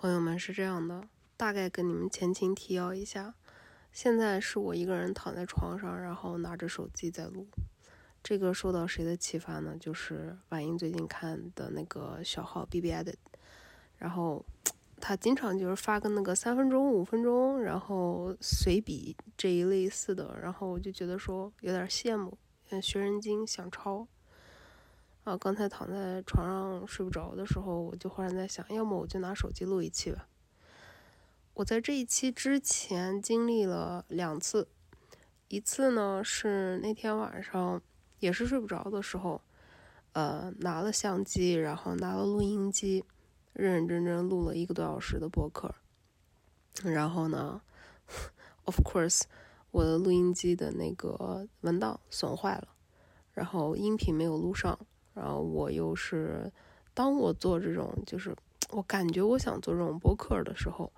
朋友们是这样的，大概跟你们前情提要一下。现在是我一个人躺在床上，然后拿着手机在录。这个受到谁的启发呢？就是婉英最近看的那个小号 BBI 的然后 他经常就是发个那个三分钟、五分钟，然后随笔这一类似的，然后我就觉得说有点羡慕，学人精想抄。啊，刚才躺在床上睡不着的时候，我就忽然在想，要么我就拿手机录一期吧。我在这一期之前经历了两次，一次呢是那天晚上也是睡不着的时候，呃，拿了相机，然后拿了录音机，认认真真录了一个多小时的播客。然后呢，of course，我的录音机的那个文档损坏了，然后音频没有录上。然后我又是，当我做这种，就是我感觉我想做这种播客的时候。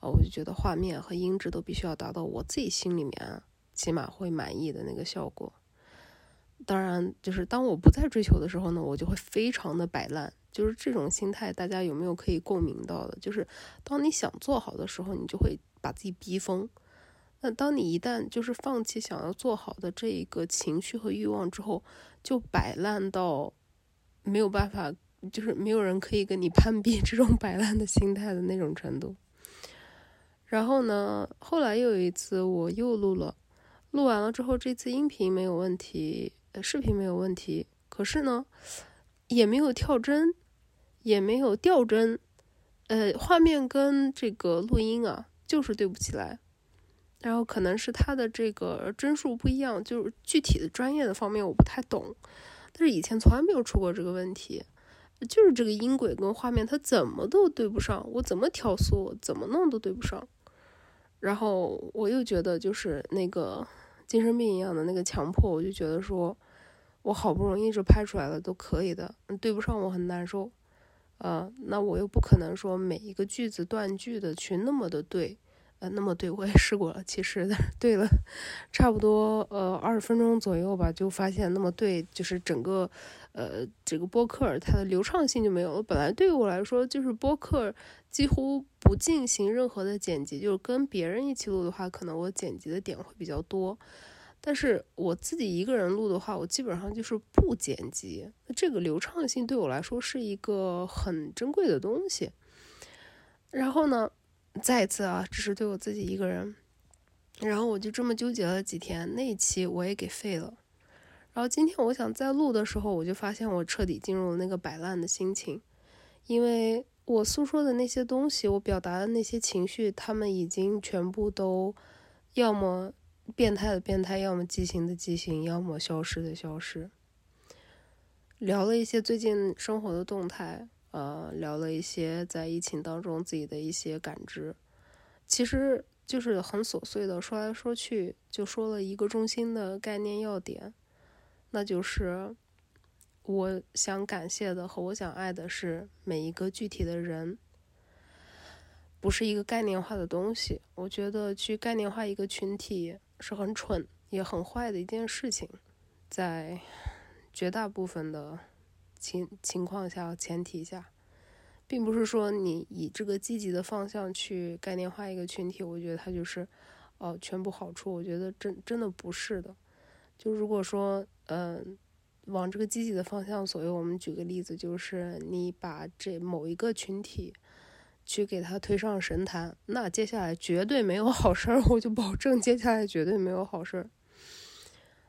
啊我就觉得画面和音质都必须要达到我自己心里面起码会满意的那个效果。当然，就是当我不再追求的时候呢，我就会非常的摆烂。就是这种心态，大家有没有可以共鸣到的？就是当你想做好的时候，你就会把自己逼疯。那当你一旦就是放弃想要做好的这一个情绪和欲望之后，就摆烂到没有办法，就是没有人可以跟你攀比这种摆烂的心态的那种程度。然后呢？后来又有一次，我又录了，录完了之后，这次音频没有问题，视频没有问题，可是呢，也没有跳帧，也没有掉帧，呃，画面跟这个录音啊，就是对不起来。然后可能是它的这个帧数不一样，就是具体的专业的方面我不太懂，但是以前从来没有出过这个问题。就是这个音轨跟画面，它怎么都对不上，我怎么调速，怎么弄都对不上。然后我又觉得，就是那个精神病一样的那个强迫，我就觉得说，我好不容易就拍出来了，都可以的，对不上我很难受，呃，那我又不可能说每一个句子断句的去那么的对。那么对我也试过了，其实 对了，差不多呃二十分钟左右吧，就发现那么对，就是整个呃这个播客它的流畅性就没有了。本来对于我来说，就是播客几乎不进行任何的剪辑，就是跟别人一起录的话，可能我剪辑的点会比较多。但是我自己一个人录的话，我基本上就是不剪辑。这个流畅性对我来说是一个很珍贵的东西。然后呢？再一次啊，只是对我自己一个人，然后我就这么纠结了几天，那一期我也给废了。然后今天我想再录的时候，我就发现我彻底进入了那个摆烂的心情，因为我诉说的那些东西，我表达的那些情绪，他们已经全部都要么变态的变态，要么畸形的畸形，要么消失的消失。聊了一些最近生活的动态。呃，聊了一些在疫情当中自己的一些感知，其实就是很琐碎的，说来说去就说了一个中心的概念要点，那就是我想感谢的和我想爱的是每一个具体的人，不是一个概念化的东西。我觉得去概念化一个群体是很蠢也很坏的一件事情，在绝大部分的。情情况下，前提下，并不是说你以这个积极的方向去概念化一个群体，我觉得它就是，哦，全部好处。我觉得真真的不是的。就如果说，嗯，往这个积极的方向左右，我们举个例子，就是你把这某一个群体去给他推上神坛，那接下来绝对没有好事儿，我就保证接下来绝对没有好事儿。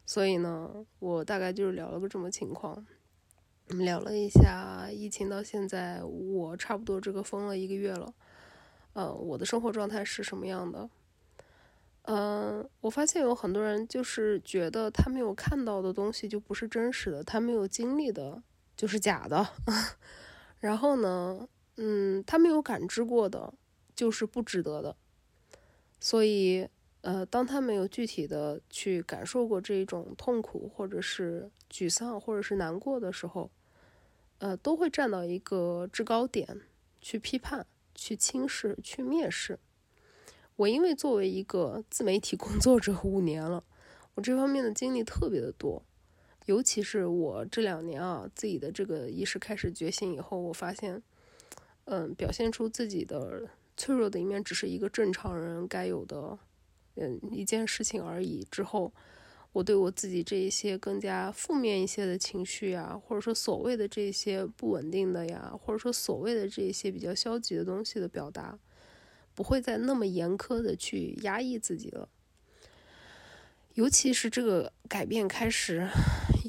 所以呢，我大概就是聊了个这么情况。我们聊了一下疫情到现在，我差不多这个封了一个月了，呃，我的生活状态是什么样的？嗯，我发现有很多人就是觉得他没有看到的东西就不是真实的，他没有经历的就是假的，然后呢，嗯，他没有感知过的就是不值得的，所以。呃，当他没有具体的去感受过这种痛苦，或者是沮丧，或者是难过的时候，呃，都会站到一个制高点去批判、去轻视、去蔑视。我因为作为一个自媒体工作者五年了，我这方面的经历特别的多，尤其是我这两年啊，自己的这个意识开始觉醒以后，我发现，嗯，表现出自己的脆弱的一面，只是一个正常人该有的，嗯，一件事情而已。之后，我对我自己这一些更加负面一些的情绪呀，或者说所谓的这些不稳定的呀，或者说所谓的这些比较消极的东西的表达，不会再那么严苛的去压抑自己了。尤其是这个改变开始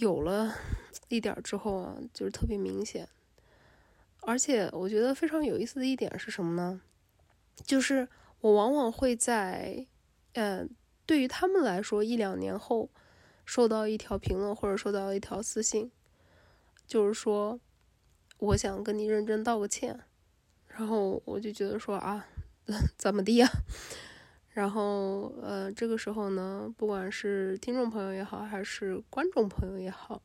有了一点之后啊，就是特别明显。而且我觉得非常有意思的一点是什么呢？就是我往往会在，呃，对于他们来说，一两年后收到一条评论或者收到一条私信，就是说我想跟你认真道个歉，然后我就觉得说啊，怎么地呀？然后，呃，这个时候呢，不管是听众朋友也好，还是观众朋友也好，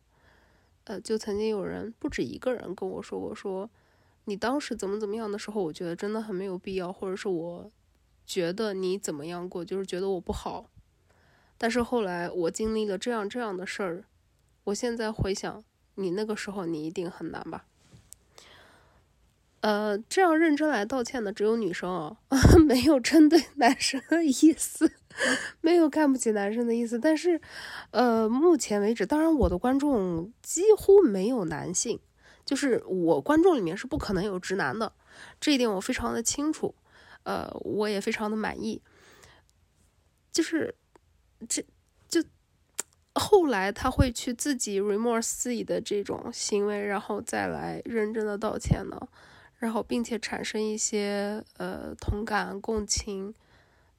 呃，就曾经有人不止一个人跟我说过，说你当时怎么怎么样的时候，我觉得真的很没有必要，或者是我觉得你怎么样过，就是觉得我不好。但是后来我经历了这样这样的事儿，我现在回想，你那个时候你一定很难吧。呃，这样认真来道歉的只有女生啊，没有针对男生的意思，没有看不起男生的意思。但是，呃，目前为止，当然我的观众几乎没有男性，就是我观众里面是不可能有直男的，这一点我非常的清楚，呃，我也非常的满意。就是这就后来他会去自己 remorse 自己的这种行为，然后再来认真的道歉呢。然后，并且产生一些呃同感、共情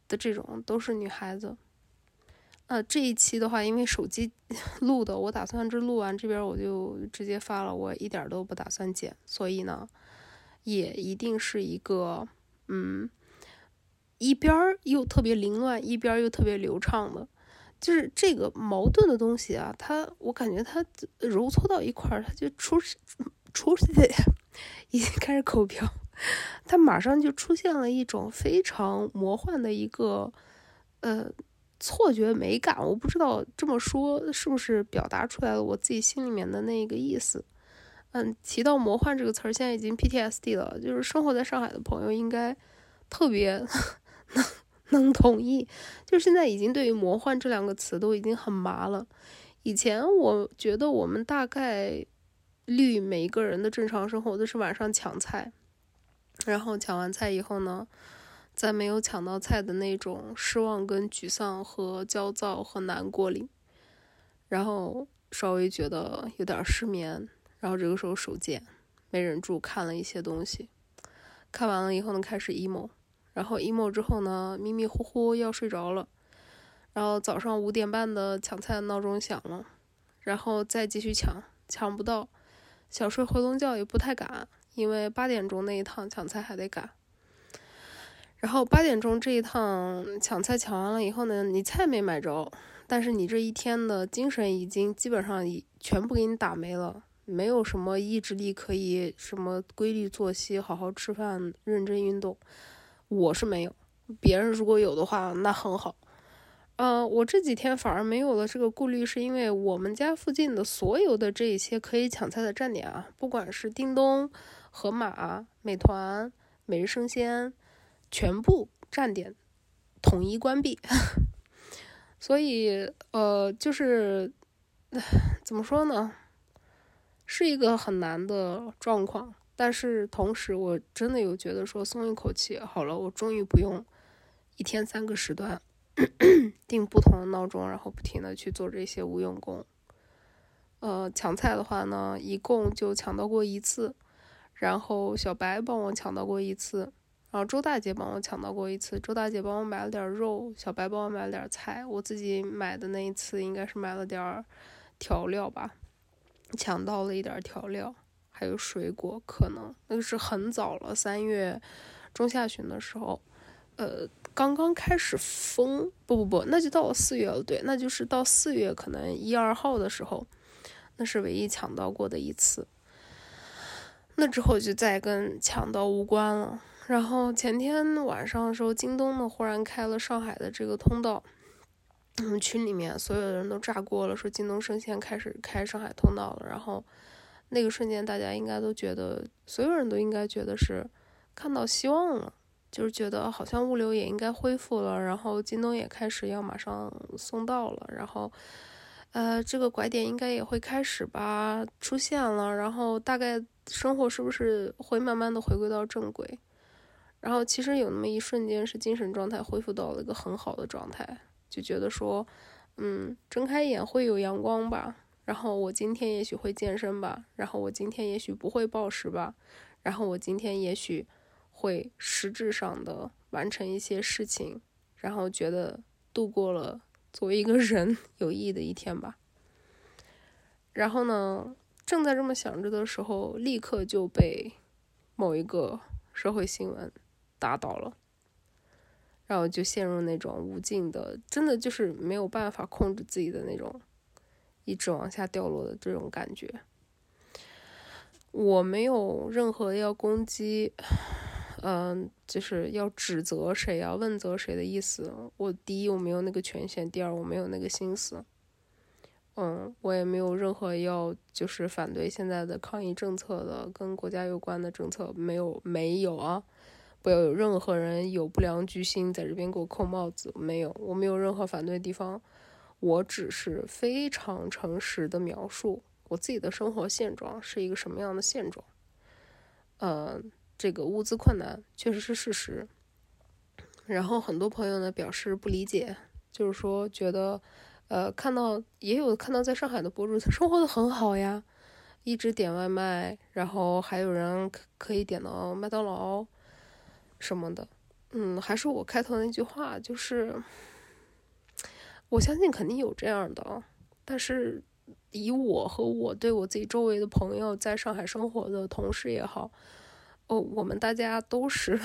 的这种，都是女孩子。呃，这一期的话，因为手机 录的，我打算这录完这边我就直接发了，我一点都不打算剪，所以呢，也一定是一个嗯，一边又特别凌乱，一边又特别流畅的，就是这个矛盾的东西啊，它我感觉它揉搓到一块儿，它就出出去。已经开始口瓢，他马上就出现了一种非常魔幻的一个呃错觉美感，我不知道这么说是不是表达出来了我自己心里面的那个意思。嗯，提到魔幻这个词儿，现在已经 PTSD 了，就是生活在上海的朋友应该特别 能能同意，就是现在已经对于魔幻这两个词都已经很麻了。以前我觉得我们大概。率每一个人的正常生活都是晚上抢菜，然后抢完菜以后呢，在没有抢到菜的那种失望、跟沮丧和焦躁和难过里，然后稍微觉得有点失眠，然后这个时候手贱，没忍住看了一些东西，看完了以后呢，开始 emo，然后 emo 之后呢，迷迷糊糊要睡着了，然后早上五点半的抢菜闹钟响了，然后再继续抢，抢不到。想睡回笼觉也不太敢，因为八点钟那一趟抢菜还得赶。然后八点钟这一趟抢菜抢完了以后呢，你菜没买着，但是你这一天的精神已经基本上已全部给你打没了，没有什么意志力可以什么规律作息、好好吃饭、认真运动。我是没有，别人如果有的话，那很好。呃，我这几天反而没有了这个顾虑，是因为我们家附近的所有的这一些可以抢菜的站点啊，不管是叮咚、盒马、美团、每日生鲜，全部站点统一关闭。所以，呃，就是 怎么说呢，是一个很难的状况。但是同时，我真的有觉得说松一口气，好了，我终于不用一天三个时段。定不同的闹钟，然后不停的去做这些无用功。呃，抢菜的话呢，一共就抢到过一次，然后小白帮我抢到过一次，然后周大姐帮我抢到过一次。周大姐帮我买了点肉，小白帮我买了点菜，我自己买的那一次应该是买了点调料吧，抢到了一点调料，还有水果，可能那个是很早了，三月中下旬的时候，呃。刚刚开始封，不不不，那就到了四月了。对，那就是到四月可能一二号的时候，那是唯一抢到过的一次。那之后就再跟抢到无关了。然后前天晚上的时候，京东呢忽然开了上海的这个通道，我 们群里面所有的人都炸锅了，说京东生鲜开始开上海通道了。然后那个瞬间，大家应该都觉得，所有人都应该觉得是看到希望了，就是觉得好像物流也应该恢复了，然后京东也开始要马上送到了，然后，呃，这个拐点应该也会开始吧出现了，然后大概生活是不是会慢慢的回归到正轨？然后其实有那么一瞬间是精神状态恢复到了一个很好的状态，就觉得说，嗯，睁开眼会有阳光吧。然后我今天也许会健身吧，然后我今天也许不会暴食吧，然后我今天也许会实质上的完成一些事情，然后觉得度过了作为一个人有意义的一天吧。然后呢，正在这么想着的时候，立刻就被某一个社会新闻打倒了，然后就陷入那种无尽的，真的就是没有办法控制自己的那种。一直往下掉落的这种感觉，我没有任何要攻击，嗯，就是要指责谁要问责谁的意思。我第一我没有那个权限，第二我没有那个心思，嗯，我也没有任何要就是反对现在的抗疫政策的跟国家有关的政策，没有没有啊！不要有任何人有不良居心在这边给我扣帽子，没有，我没有任何反对的地方。我只是非常诚实的描述我自己的生活现状是一个什么样的现状。呃，这个物资困难确实是事实。然后很多朋友呢表示不理解，就是说觉得，呃，看到也有看到在上海的博主他生活的很好呀，一直点外卖，然后还有人可以点到麦当劳什么的。嗯，还是我开头那句话，就是。我相信肯定有这样的，但是以我和我对我自己周围的朋友在上海生活的同事也好，哦，我们大家都是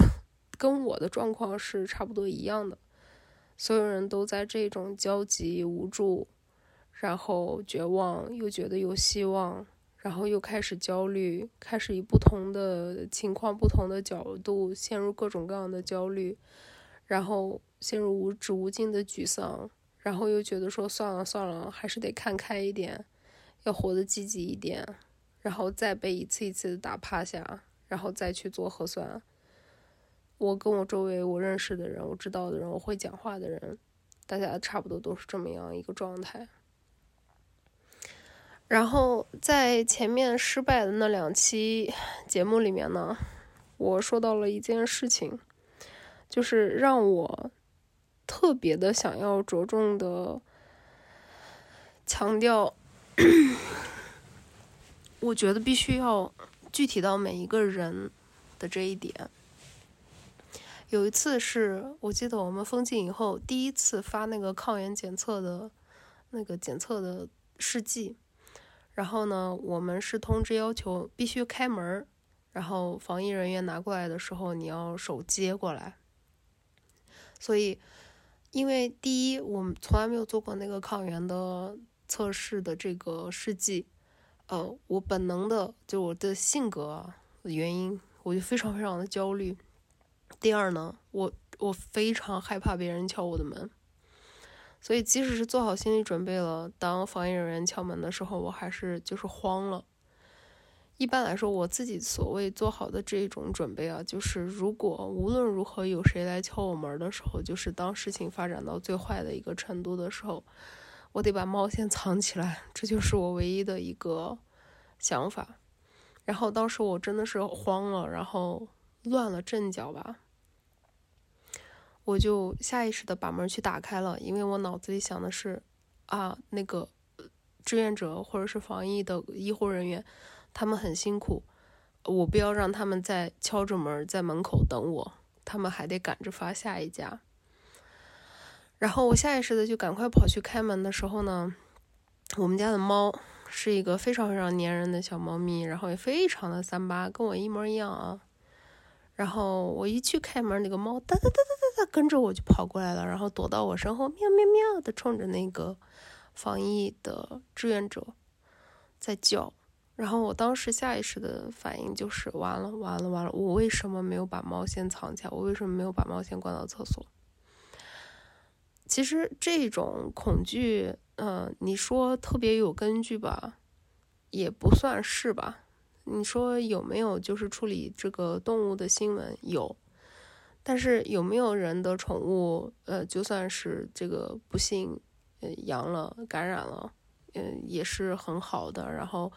跟我的状况是差不多一样的，所有人都在这种焦急无助，然后绝望，又觉得有希望，然后又开始焦虑，开始以不同的情况、不同的角度陷入各种各样的焦虑，然后陷入无止无尽的沮丧。然后又觉得说算了算了，还是得看开一点，要活得积极一点，然后再被一次一次的打趴下，然后再去做核酸。我跟我周围我认识的人，我知道的人，我会讲话的人，大家差不多都是这么样一个状态。然后在前面失败的那两期节目里面呢，我说到了一件事情，就是让我。特别的想要着重的强调，我觉得必须要具体到每一个人的这一点。有一次是我记得我们封禁以后第一次发那个抗原检测的那个检测的试剂，然后呢，我们是通知要求必须开门，然后防疫人员拿过来的时候你要手接过来，所以。因为第一，我们从来没有做过那个抗原的测试的这个试剂，呃，我本能的就我的性格原因，我就非常非常的焦虑。第二呢，我我非常害怕别人敲我的门，所以即使是做好心理准备了，当防疫人员敲门的时候，我还是就是慌了。一般来说，我自己所谓做好的这种准备啊，就是如果无论如何有谁来敲我门的时候，就是当事情发展到最坏的一个程度的时候，我得把猫先藏起来，这就是我唯一的一个想法。然后当时我真的是慌了，然后乱了阵脚吧，我就下意识的把门去打开了，因为我脑子里想的是，啊，那个志愿者或者是防疫的医护人员。他们很辛苦，我不要让他们再敲着门在门口等我，他们还得赶着发下一家。然后我下意识的就赶快跑去开门的时候呢，我们家的猫是一个非常非常粘人的小猫咪，然后也非常的三八，跟我一模一样啊。然后我一去开门，那个猫哒哒哒哒哒哒跟着我就跑过来了，然后躲到我身后，喵喵喵的冲着那个防疫的志愿者在叫。然后我当时下意识的反应就是完了完了完了，我为什么没有把猫先藏起来？我为什么没有把猫先关到厕所？其实这种恐惧，嗯，你说特别有根据吧，也不算是吧。你说有没有就是处理这个动物的新闻？有，但是有没有人的宠物，呃，就算是这个不幸，呃，阳了感染了，嗯，也是很好的，然后，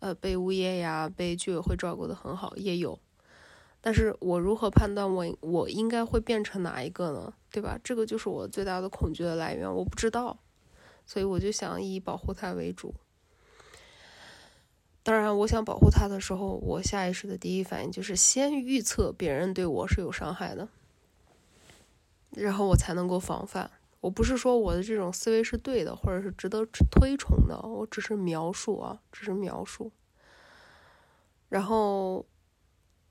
呃，被物业呀、被居委会照顾的很好，也有。但是我如何判断我我应该会变成哪一个呢？对吧？这个就是我最大的恐惧的来源，我不知道，所以我就想以保护它为主。当然，我想保护它的时候，我下意识的第一反应就是先预测别人对我是有伤害的，然后我才能够防范。我不是说我的这种思维是对的，或者是值得推崇的，我只是描述啊，只是描述。然后。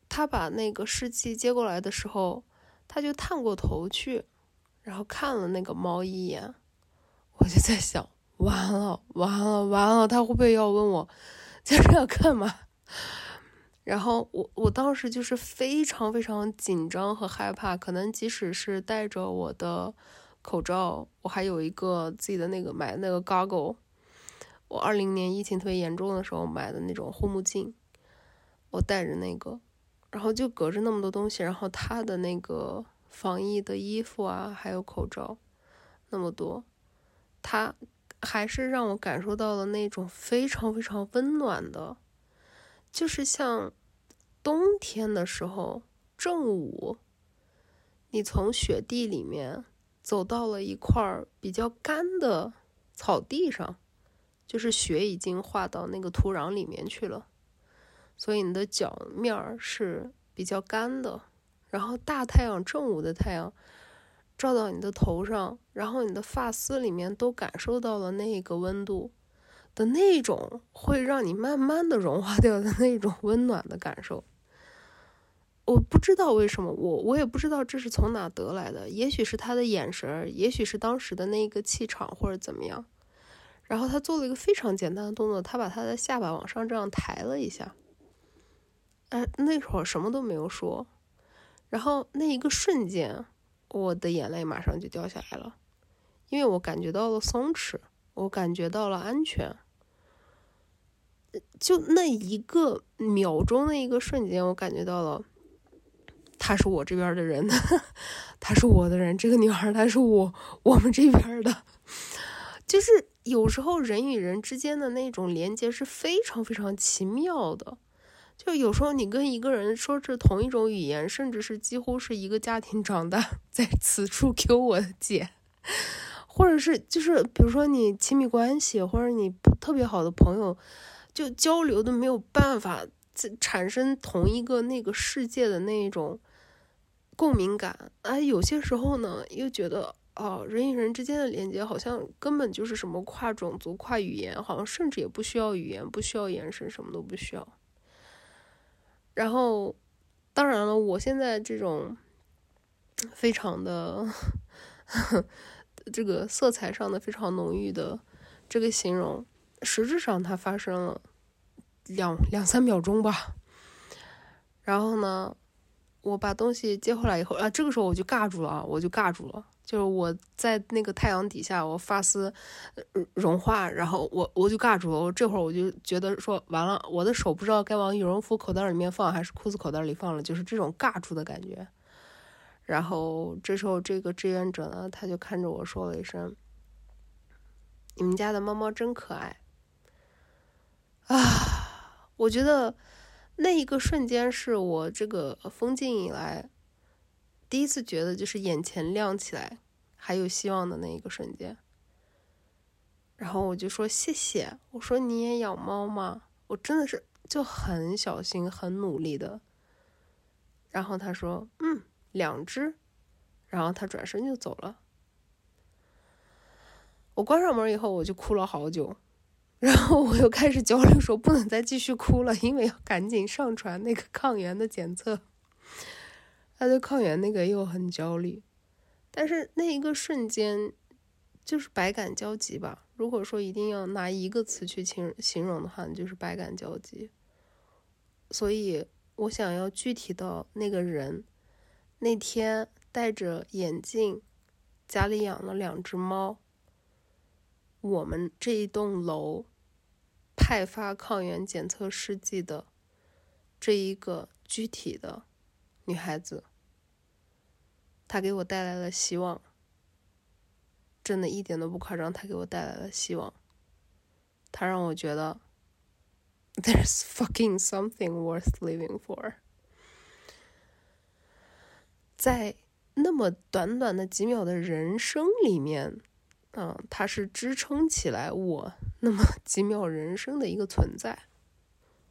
他把那个试剂接过来的时候，他就探过头去，然后看了那个猫一眼。我就在想，完了，完了，完了，他会不会要问我在这要干嘛？然后我我当时就是非常非常紧张和害怕，可能即使是戴着我的口罩，我还有一个自己的那个买那个 goggle，我二零年疫情特别严重的时候买的那种护目镜，我戴着那个。然后就隔着那么多东西，然后他的那个防疫的衣服啊，还有口罩，那么多，他还是让我感受到了那种非常非常温暖的，就是像冬天的时候正午，你从雪地里面走到了一块比较干的草地上，就是雪已经化到那个土壤里面去了。所以你的脚面是比较干的，然后大太阳正午的太阳照到你的头上，然后你的发丝里面都感受到了那个温度的那种，会让你慢慢的融化掉的那种温暖的感受。我不知道为什么，我我也不知道这是从哪得来的，也许是他的眼神，也许是当时的那个气场或者怎么样。然后他做了一个非常简单的动作，他把他的下巴往上这样抬了一下。哎，那会儿什么都没有说，然后那一个瞬间，我的眼泪马上就掉下来了，因为我感觉到了松弛，我感觉到了安全。就那一个秒钟的一个瞬间，我感觉到了，他是我这边的人，他是我的人，这个女孩她是我我们这边的，就是有时候人与人之间的那种连接是非常非常奇妙的。就有时候你跟一个人说着同一种语言，甚至是几乎是一个家庭长大，在此处 Q 我的姐，或者是就是比如说你亲密关系，或者你特别好的朋友，就交流都没有办法产生同一个那个世界的那种共鸣感。哎，有些时候呢，又觉得哦，人与人之间的连接好像根本就是什么跨种族、跨语言，好像甚至也不需要语言，不需要眼神，什么都不需要。然后，当然了，我现在这种非常的这个色彩上的非常浓郁的这个形容，实质上它发生了两两三秒钟吧。然后呢，我把东西接回来以后，啊，这个时候我就尬住了，我就尬住了。就是我在那个太阳底下，我发丝融化，然后我我就尬住了。我这会儿我就觉得说完了，我的手不知道该往羽绒服口袋里面放还是裤子口袋里放了，就是这种尬住的感觉。然后这时候这个志愿者呢，他就看着我说了一声：“你们家的猫猫真可爱。”啊，我觉得那一个瞬间是我这个封禁以来。第一次觉得就是眼前亮起来，还有希望的那一个瞬间。然后我就说谢谢，我说你也养猫吗？我真的是就很小心、很努力的。然后他说嗯，两只。然后他转身就走了。我关上门以后，我就哭了好久。然后我又开始焦虑，说不能再继续哭了，因为要赶紧上传那个抗原的检测。他对抗原那个又很焦虑，但是那一个瞬间就是百感交集吧。如果说一定要拿一个词去形形容的话，就是百感交集。所以我想要具体到那个人那天戴着眼镜，家里养了两只猫，我们这一栋楼派发抗原检测试剂的这一个具体的女孩子，她给我带来了希望，真的一点都不夸张，她给我带来了希望，她让我觉得 there's fucking something worth living for，在那么短短的几秒的人生里面，嗯，它是支撑起来我那么 几秒人生的一个存在。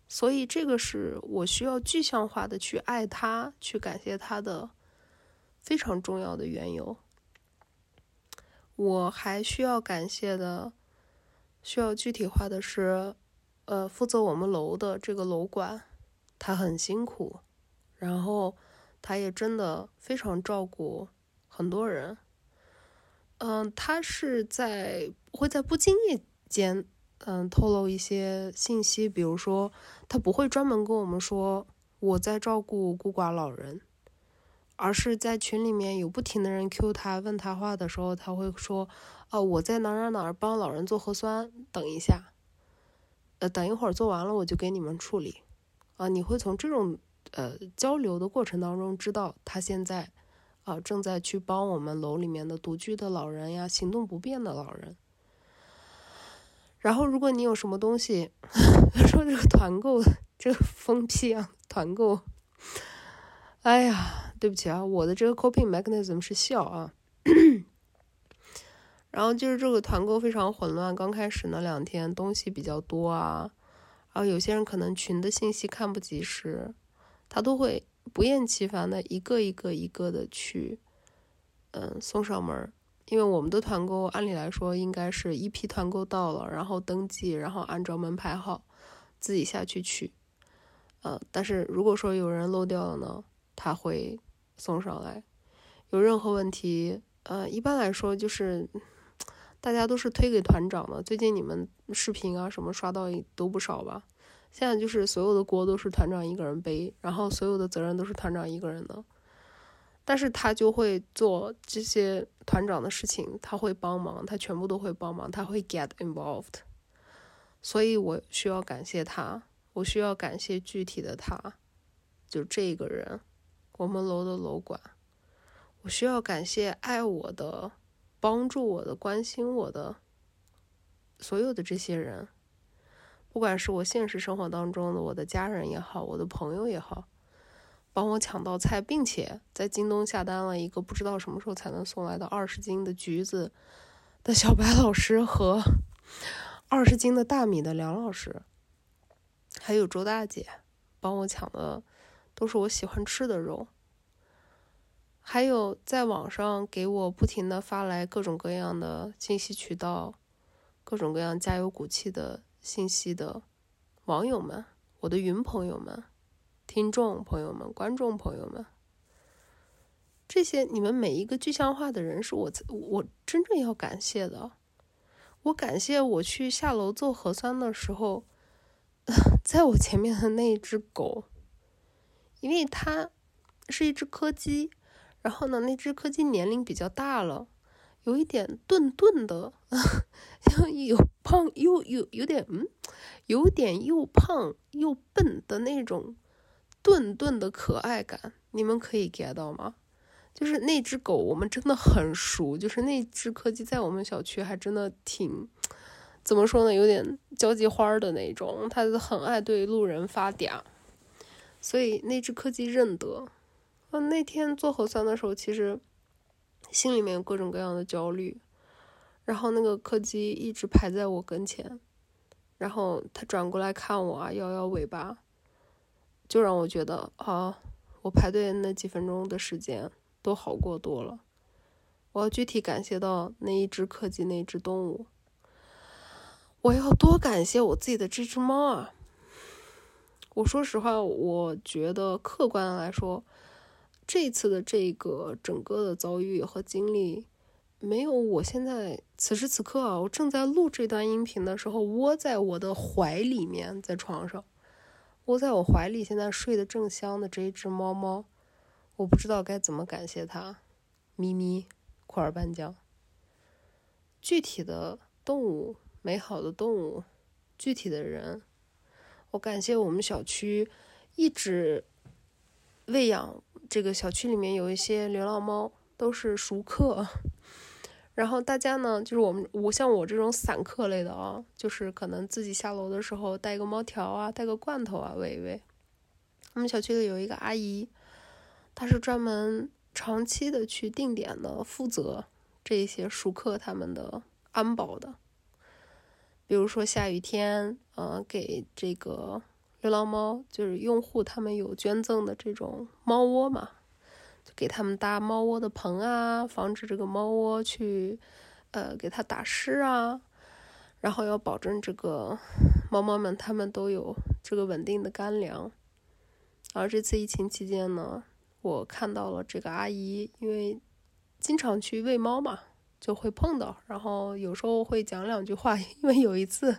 所以，这个是我需要具象化的去爱他，去感谢他的非常重要的缘由。我还需要感谢的，需要具体化的是，呃，负责我们楼的这个楼管，他很辛苦，然后他也真的非常照顾很多人。嗯，他是在会在不经意间。嗯，透露一些信息，比如说，他不会专门跟我们说我在照顾孤寡老人，而是在群里面有不停的人 Q 他问他话的时候，他会说，哦，我在哪哪哪帮老人做核酸，等一下，呃，等一会儿做完了我就给你们处理，啊，你会从这种呃交流的过程当中知道他现在啊正在去帮我们楼里面的独居的老人呀，行动不便的老人。然后，如果你有什么东西，说这个团购，这个疯批啊，团购，哎呀，对不起啊，我的这个 coping mechanism 是笑啊。然后就是这个团购非常混乱，刚开始那两天东西比较多啊，然后有些人可能群的信息看不及时，他都会不厌其烦的一个一个一个的去，嗯，送上门。因为我们的团购按理来说应该是一批团购到了，然后登记，然后按照门牌号自己下去取。呃，但是如果说有人漏掉了呢，他会送上来。有任何问题，呃，一般来说就是大家都是推给团长的。最近你们视频啊什么刷到都不少吧？现在就是所有的锅都是团长一个人背，然后所有的责任都是团长一个人的。但是他就会做这些团长的事情，他会帮忙，他全部都会帮忙，他会 get involved，所以我需要感谢他，我需要感谢具体的他，就这个人，我们楼的楼管，我需要感谢爱我的、帮助我的、关心我的所有的这些人，不管是我现实生活当中的我的家人也好，我的朋友也好。帮我抢到菜，并且在京东下单了一个不知道什么时候才能送来的二十斤的橘子的小白老师和二十斤的大米的梁老师，还有周大姐帮我抢的都是我喜欢吃的肉，还有在网上给我不停的发来各种各样的信息渠道、各种各样加油鼓气的信息的网友们，我的云朋友们。听众朋友们、观众朋友们，这些你们每一个具象化的人，是我我真正要感谢的。我感谢我去下楼做核酸的时候，在我前面的那一只狗，因为它是一只柯基，然后呢，那只柯基年龄比较大了，有一点顿顿的，像 有胖又有有点嗯，有点又胖又笨的那种。顿顿的可爱感，你们可以 get 到吗？就是那只狗，我们真的很熟。就是那只柯基在我们小区还真的挺，怎么说呢？有点交际花的那种。它很爱对路人发嗲，所以那只柯基认得。嗯，那天做核酸的时候，其实心里面有各种各样的焦虑。然后那个柯基一直排在我跟前，然后它转过来看我啊，摇摇尾巴。就让我觉得啊，我排队那几分钟的时间都好过多了。我要具体感谢到那一只柯基，那只动物。我要多感谢我自己的这只猫啊！我说实话，我觉得客观来说，这次的这个整个的遭遇和经历，没有我现在此时此刻啊，我正在录这段音频的时候，窝在我的怀里面，在床上。窝在我怀里，现在睡得正香的这一只猫猫，我不知道该怎么感谢它。咪咪，库尔班江。具体的动物，美好的动物，具体的人，我感谢我们小区一直喂养这个小区里面有一些流浪猫，都是熟客。然后大家呢，就是我们我像我这种散客类的啊，就是可能自己下楼的时候带个猫条啊，带个罐头啊喂一喂。我们小区里有一个阿姨，她是专门长期的去定点的负责这些熟客他们的安保的。比如说下雨天，呃，给这个流浪猫，就是用户他们有捐赠的这种猫窝嘛。就给他们搭猫窝的棚啊，防止这个猫窝去，呃，给它打湿啊，然后要保证这个猫猫们它们都有这个稳定的干粮。而这次疫情期间呢，我看到了这个阿姨，因为经常去喂猫嘛，就会碰到，然后有时候会讲两句话。因为有一次，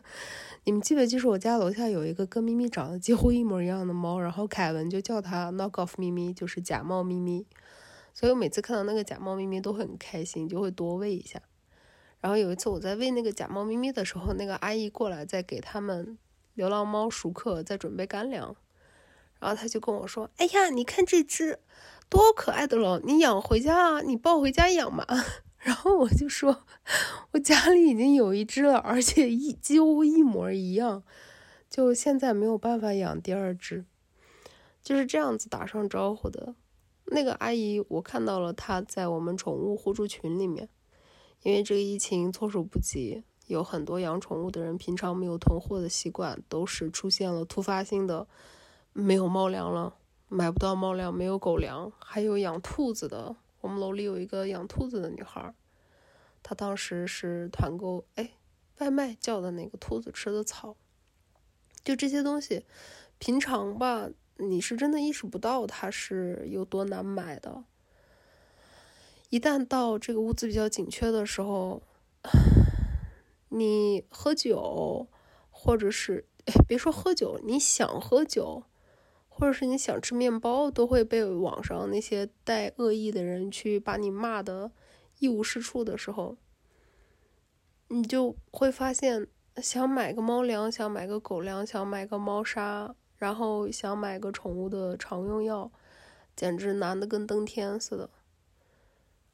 你们记得，就是我家楼下有一个跟咪咪长得几乎一模一样的猫，然后凯文就叫它 “knock off 咪咪”，就是假猫咪咪。所以我每次看到那个假猫咪咪都很开心，就会多喂一下。然后有一次我在喂那个假猫咪咪的时候，那个阿姨过来在给他们流浪猫熟客，在准备干粮。然后他就跟我说：“哎呀，你看这只多可爱的了，你养回家啊，你抱回家养嘛。” 然后我就说：“我家里已经有一只了，而且一几乎一模一样，就现在没有办法养第二只。”就是这样子打上招呼的。那个阿姨，我看到了她在我们宠物互助群里面，因为这个疫情措手不及，有很多养宠物的人平常没有囤货的习惯，都是出现了突发性的没有猫粮了，买不到猫粮，没有狗粮，还有养兔子的。我们楼里有一个养兔子的女孩，她当时是团购，哎，外卖叫的那个兔子吃的草，就这些东西，平常吧。你是真的意识不到它是有多难买的。一旦到这个物资比较紧缺的时候，你喝酒，或者是别说喝酒，你想喝酒，或者是你想吃面包，都会被网上那些带恶意的人去把你骂的一无是处的时候，你就会发现，想买个猫粮，想买个狗粮，想买个猫砂。然后想买个宠物的常用药，简直难的跟登天似的。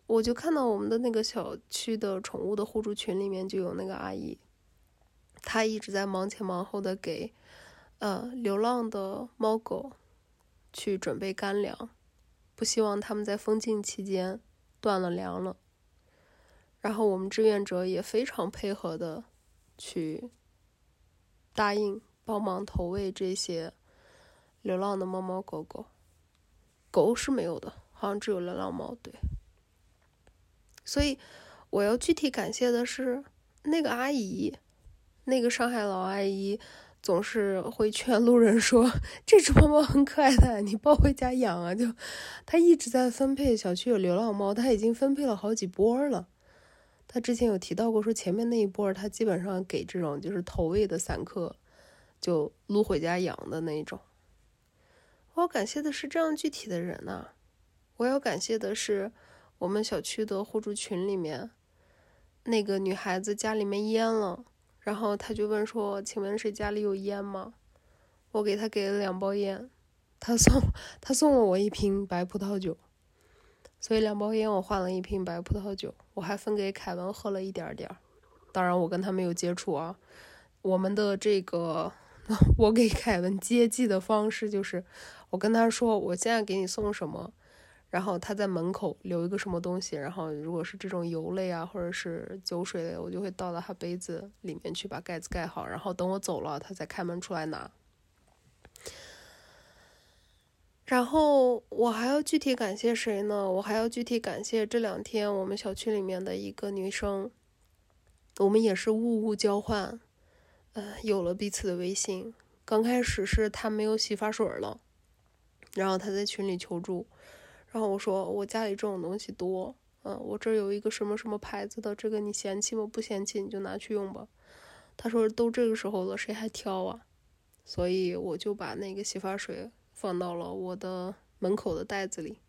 我就看到我们的那个小区的宠物的互助群里面就有那个阿姨，她一直在忙前忙后的给，呃，流浪的猫狗去准备干粮，不希望他们在封禁期间断了粮了。然后我们志愿者也非常配合的去答应。帮忙投喂这些流浪的猫猫狗狗，狗是没有的，好像只有流浪猫。对，所以我要具体感谢的是那个阿姨，那个上海老阿姨，总是会劝路人说：“ 这只猫猫很可爱的，你抱回家养啊。”就他一直在分配小区有流浪猫，他已经分配了好几波了。他之前有提到过，说前面那一波他基本上给这种就是投喂的散客。就撸回家养的那种。我要感谢的是这样具体的人呐。我要感谢的是我们小区的互助群里面那个女孩子家里面淹了，然后他就问说：“请问谁家里有烟吗？”我给他给了两包烟，他送他送了我一瓶白葡萄酒，所以两包烟我换了一瓶白葡萄酒，我还分给凯文喝了一点点当然我跟他没有接触啊。我们的这个。我给凯文接济的方式就是，我跟他说我现在给你送什么，然后他在门口留一个什么东西，然后如果是这种油类啊或者是酒水类，我就会倒到他杯子里面去，把盖子盖好，然后等我走了，他再开门出来拿。然后我还要具体感谢谁呢？我还要具体感谢这两天我们小区里面的一个女生，我们也是物物交换。呃，有了彼此的微信。刚开始是他没有洗发水了，然后他在群里求助，然后我说我家里这种东西多，嗯，我这有一个什么什么牌子的，这个你嫌弃吗？不嫌弃你就拿去用吧。他说都这个时候了，谁还挑啊？所以我就把那个洗发水放到了我的门口的袋子里。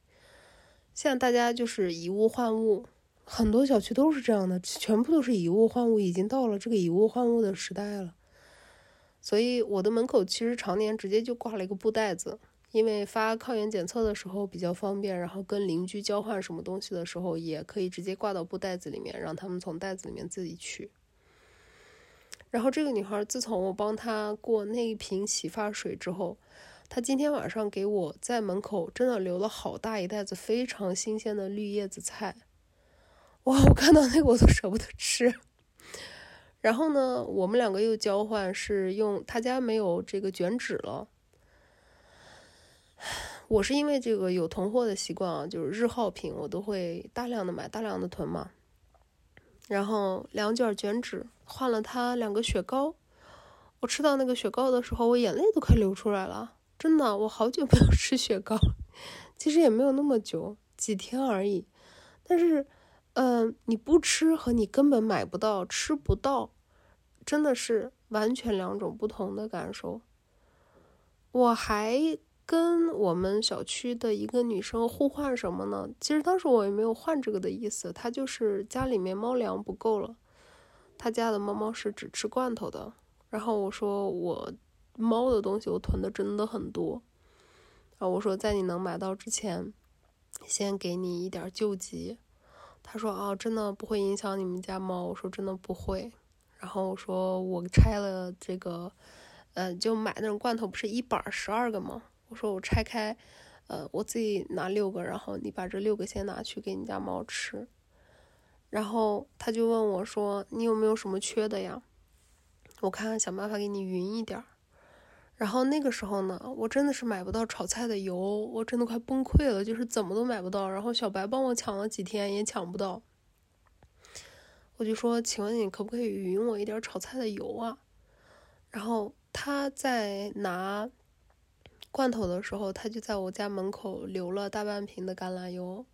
现在大家就是以物换物。很多小区都是这样的，全部都是以物换物，已经到了这个以物换物的时代了。所以我的门口其实常年直接就挂了一个布袋子，因为发抗原检测的时候比较方便，然后跟邻居交换什么东西的时候也可以直接挂到布袋子里面，让他们从袋子里面自己取。然后这个女孩自从我帮她过那一瓶洗发水之后，她今天晚上给我在门口真的留了好大一袋子非常新鲜的绿叶子菜。哇，我看到那个我都舍不得吃。然后呢，我们两个又交换，是用她家没有这个卷纸了。我是因为这个有囤货的习惯啊，就是日耗品我都会大量的买，大量的囤嘛。然后两卷卷纸换了他两个雪糕，我吃到那个雪糕的时候，我眼泪都快流出来了。真的，我好久没有 吃雪糕，其实也没有那么久，几天而已。但是，嗯，你不吃和你根本买不到、吃不到，真的是完全两种不同的感受。我还。跟我们小区的一个女生互换什么呢？其实当时我也没有换这个的意思，她就是家里面猫粮不够了，她家的猫猫是只吃罐头的。然后我说我猫的东西我囤的真的很多，然后我说在你能买到之前，先给你一点救急。她说啊，真的不会影响你们家猫。我说真的不会。然后我说我拆了这个，呃，就买那种罐头，不是一板十二个吗？我说我拆开，呃，我自己拿六个，然后你把这六个先拿去给你家猫吃。然后他就问我说：“你有没有什么缺的呀？我看看想办法给你匀一点儿。”然后那个时候呢，我真的是买不到炒菜的油，我真的快崩溃了，就是怎么都买不到。然后小白帮我抢了几天也抢不到，我就说：“请问你可不可以匀我一点炒菜的油啊？”然后他在拿。罐头的时候，他就在我家门口留了大半瓶的橄榄油。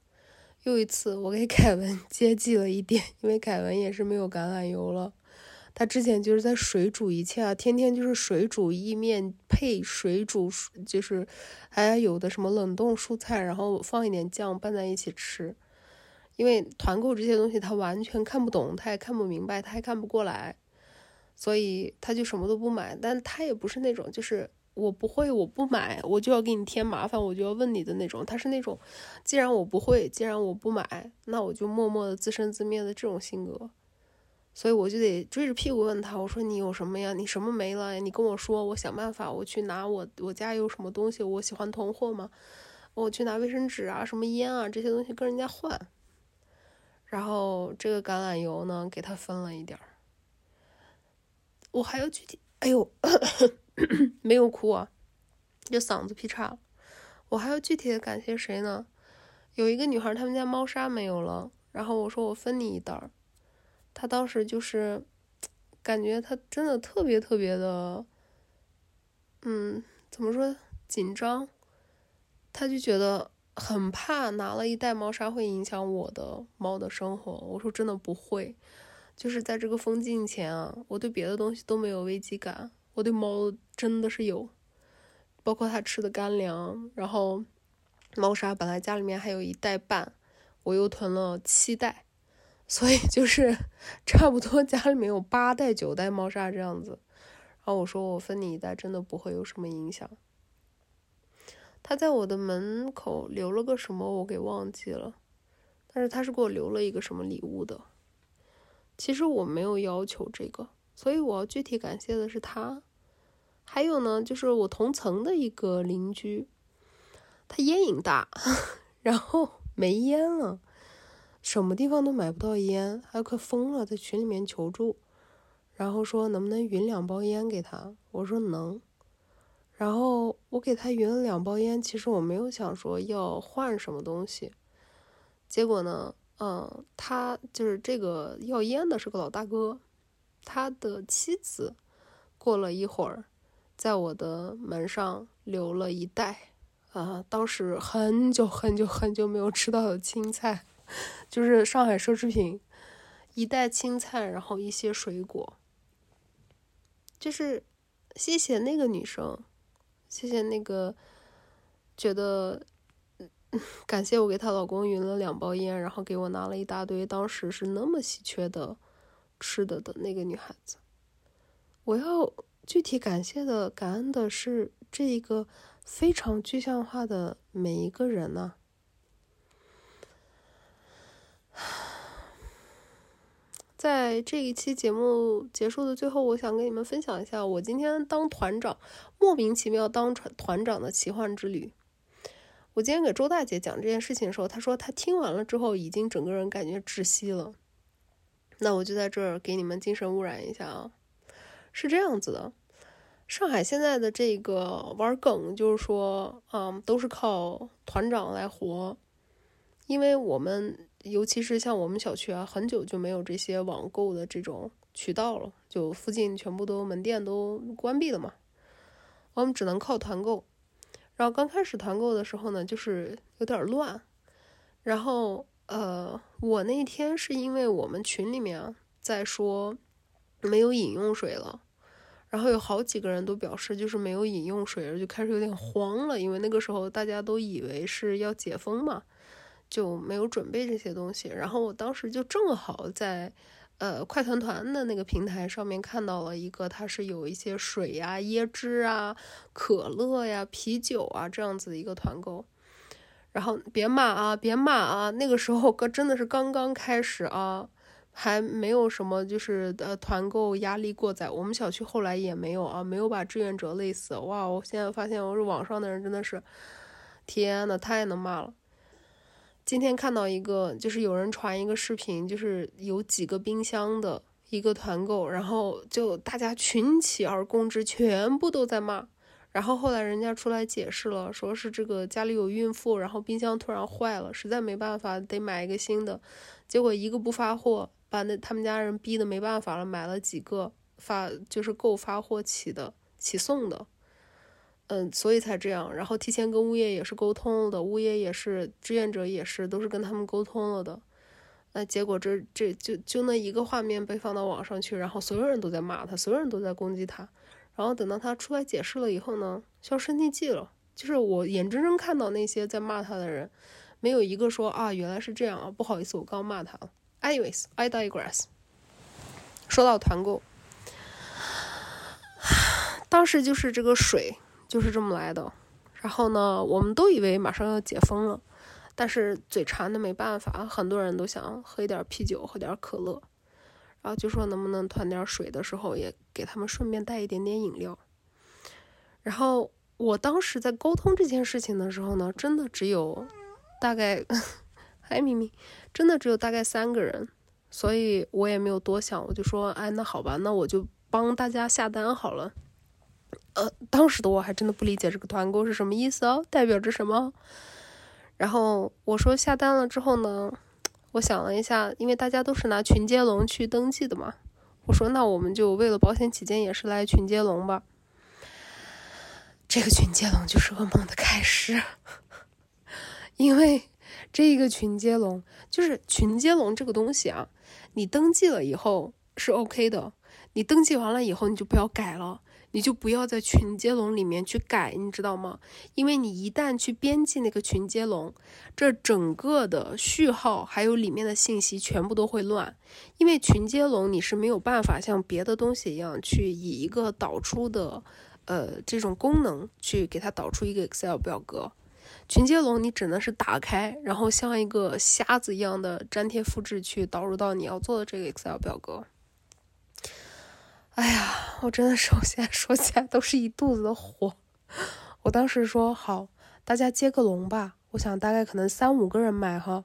又一次，我给 凯文接济了一点，因为凯文也是没有橄榄油了。他之前就是在水煮一切啊，天天就是水煮意面配水煮，就是还有的什么冷冻蔬菜，然后放一点酱拌在一起吃。因为团购这些东西他完全看不懂，他也看不明白，他还看不过来，所以他就什么都不买。但他也不是那种就是。我不会，我不买，我就要给你添麻烦，我就要问你的那种。他是那种，既然我不会，既然我不买，那我就默默的自生自灭的这种性格，所以我就得追着屁股问他，我说你有什么呀？你什么没了呀？你跟我说，我想办法，我去拿我我家有什么东西，我喜欢囤货吗？我去拿卫生纸啊，什么烟啊这些东西跟人家换。然后这个橄榄油呢，给他分了一点儿，我还要具体，哎呦。没有哭啊，就嗓子劈叉了。我还要具体的感谢谁呢？有一个女孩，他们家猫砂没有了，然后我说我分你一袋儿。她当时就是 感觉她真的特别特别的，嗯，怎么说紧张？她就觉得很怕拿了一袋猫砂会影响我的猫的生活。我说真的不会，就是在这个封禁前啊，我对别的东西都没有危机感。我对猫真的是有，包括它吃的干粮，然后猫砂本来家里面还有一袋半，我又囤了七袋，所以就是 差不多家里面有八袋九袋猫砂这样子。然后我说我分你一袋，真的不会有什么影响。他在我的门口留了个什么，我给忘记了，但是他是给我留了一个什么礼物的。其实我没有要求这个，所以我要具体感谢的是他。还有呢，就是我同层的一个邻居，他烟瘾大，然后没烟了，什么地方都买不到烟，还快疯了，在群里面求助，然后说能不能匀两包烟给他，我说能，然后我给他匀了两包烟，其实我没有想说要换什么东西，结果呢，嗯，他就是这个要烟的是个老大哥，他的妻子过了一会儿。在我的门上留了一袋，啊，当时很久很久很久没有吃到的青菜，就是上海奢侈品，一袋青菜，然后一些水果，就是谢谢那个女生，谢谢那个觉得感谢我给她老公匀了两包烟，然后给我拿了一大堆当时是那么稀缺的吃的的那个女孩子，我要。具体感谢的、感恩的是这一个非常具象化的每一个人呢。在这一期节目结束的最后，我想跟你们分享一下我今天当团长莫名其妙当团团长的奇幻之旅。我今天给周大姐讲这件事情的时候，她说她听完了之后已经整个人感觉窒息了。那我就在这儿给你们精神污染一下啊，是这样子的，上海现在的这个玩梗就是说，嗯，都是靠团长来活，因为我们。尤其是像我们小区啊，很久就没有这些网购的这种渠道了，就附近全部都门店都关闭了嘛，我们只能靠团购。然后刚开始团购的时候呢，就是有点乱。然后呃，我那天是因为我们群里面在说没有饮用水了，然后有好几个人都表示就是没有饮用水了，就开始有点慌了，因为那个时候大家都以为是要解封嘛。就没有准备这些东西，然后我当时就正好在，呃，快团团的那个平台上面看到了一个，它是有一些水呀、椰汁啊、可乐呀、啤酒啊这样子的一个团购。然后别骂啊，别骂啊，那个时候哥真的是刚刚开始啊，还没有什么就是呃团购压力过载。我们小区后来也没有啊，没有把志愿者累死。哇，我现在发现我是网上的人真的是，天呐，太能骂了。今天看到一个，就是有人传一个视频，就是有几个冰箱的一个团购，然后就大家群起而攻之，全部都在骂。然后后来人家出来解释了，说是这个家里有孕妇，然后冰箱突然坏了，实在没办法得买一个新的，结果一个不发货，把那他们家人逼得没办法了，买了几个发，就是够发货起的起送的。嗯，所以才这样。然后提前跟物业也是沟通了的，物业也是志愿者也是，都是跟他们沟通了的。那结果这这就就那一个画面被放到网上去，然后所有人都在骂他，所有人都在攻击他。然后等到他出来解释了以后呢，销声匿迹了。就是我眼睁睁看到那些在骂他的人，没有一个说啊原来是这样啊，不好意思，我刚骂他了。Anyways，I digress。说到团购，当时就是这个水。就是这么来的，然后呢，我们都以为马上要解封了，但是嘴馋的没办法，很多人都想喝一点啤酒，喝点可乐，然后就说能不能团点水的时候也给他们顺便带一点点饮料。然后我当时在沟通这件事情的时候呢，真的只有大概，嗨咪咪，真的只有大概三个人，所以我也没有多想，我就说，哎，那好吧，那我就帮大家下单好了。呃，当时的我还真的不理解这个团购是什么意思哦，代表着什么？然后我说下单了之后呢，我想了一下，因为大家都是拿群接龙去登记的嘛，我说那我们就为了保险起见，也是来群接龙吧。这个群接龙就是噩梦的开始，因为这个群接龙就是群接龙这个东西啊，你登记了以后是 OK 的，你登记完了以后你就不要改了。你就不要在群接龙里面去改，你知道吗？因为你一旦去编辑那个群接龙，这整个的序号还有里面的信息全部都会乱。因为群接龙你是没有办法像别的东西一样去以一个导出的，呃，这种功能去给它导出一个 Excel 表格。群接龙你只能是打开，然后像一个瞎子一样的粘贴复制去导入到你要做的这个 Excel 表格。哎呀，我真的是，我现在说起来都是一肚子的火。我当时说好，大家接个龙吧，我想大概可能三五个人买哈，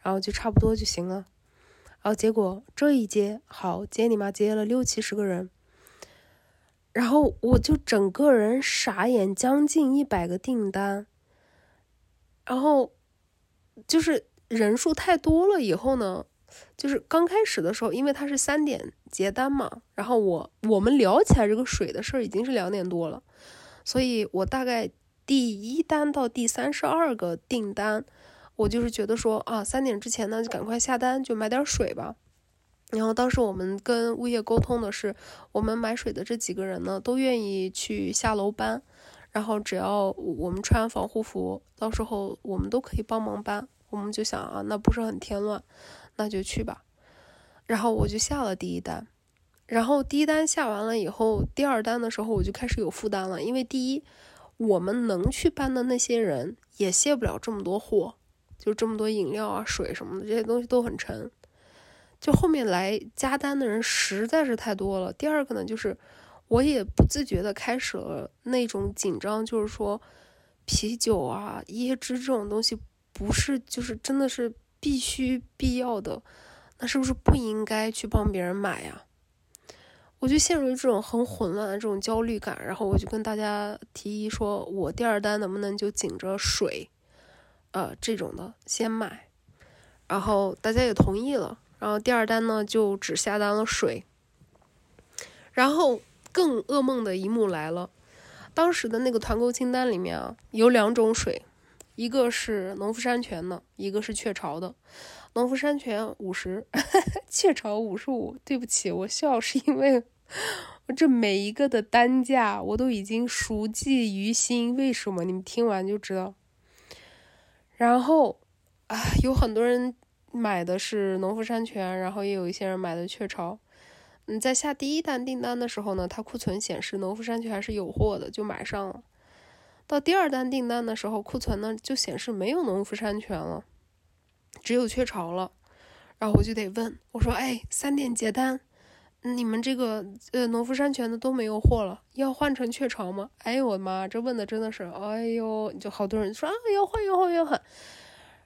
然后就差不多就行了。然后结果这一接好，接你妈接了六七十个人，然后我就整个人傻眼，将近一百个订单，然后就是人数太多了以后呢。就是刚开始的时候，因为他是三点结单嘛，然后我我们聊起来这个水的事儿已经是两点多了，所以我大概第一单到第三十二个订单，我就是觉得说啊，三点之前呢就赶快下单，就买点水吧。然后当时我们跟物业沟通的是，我们买水的这几个人呢都愿意去下楼搬，然后只要我们穿防护服，到时候我们都可以帮忙搬。我们就想啊，那不是很添乱。那就去吧，然后我就下了第一单，然后第一单下完了以后，第二单的时候我就开始有负担了，因为第一，我们能去搬的那些人也卸不了这么多货，就这么多饮料啊、水什么的这些东西都很沉。就后面来加单的人实在是太多了。第二个呢，就是我也不自觉的开始了那种紧张，就是说啤酒啊、椰汁这种东西不是就是真的是必须必要的，那是不是不应该去帮别人买呀？我就陷入这种很混乱的这种焦虑感，然后我就跟大家提议说，我第二单能不能就紧着水，呃这种的先买，然后大家也同意了。然后第二单呢，就只下单了水。然后更噩梦的一幕来了，当时的那个团购清单里面啊，有两种水，一个是农夫山泉的，一个是雀巢的。农夫山泉五十，雀巢五十五。对不起，我笑是因为 我这每一个的单价我都已经熟记于心。为什么？你们听完就知道。然后啊，有很多人。买的是农夫山泉，然后也有一些人买的雀巢。嗯，在下第一单订单的时候呢，它库存显示农夫山泉还是有货的，就买上了。到第二单订单的时候，库存呢就显示没有农夫山泉了，只有雀巢了。然后我就得问我说：“哎，三点结单，你们这个呃农夫山泉的都没有货了，要换成雀巢吗？”哎呦我的妈，这问的真的是，哎呦，就好多人说啊要换要换要换，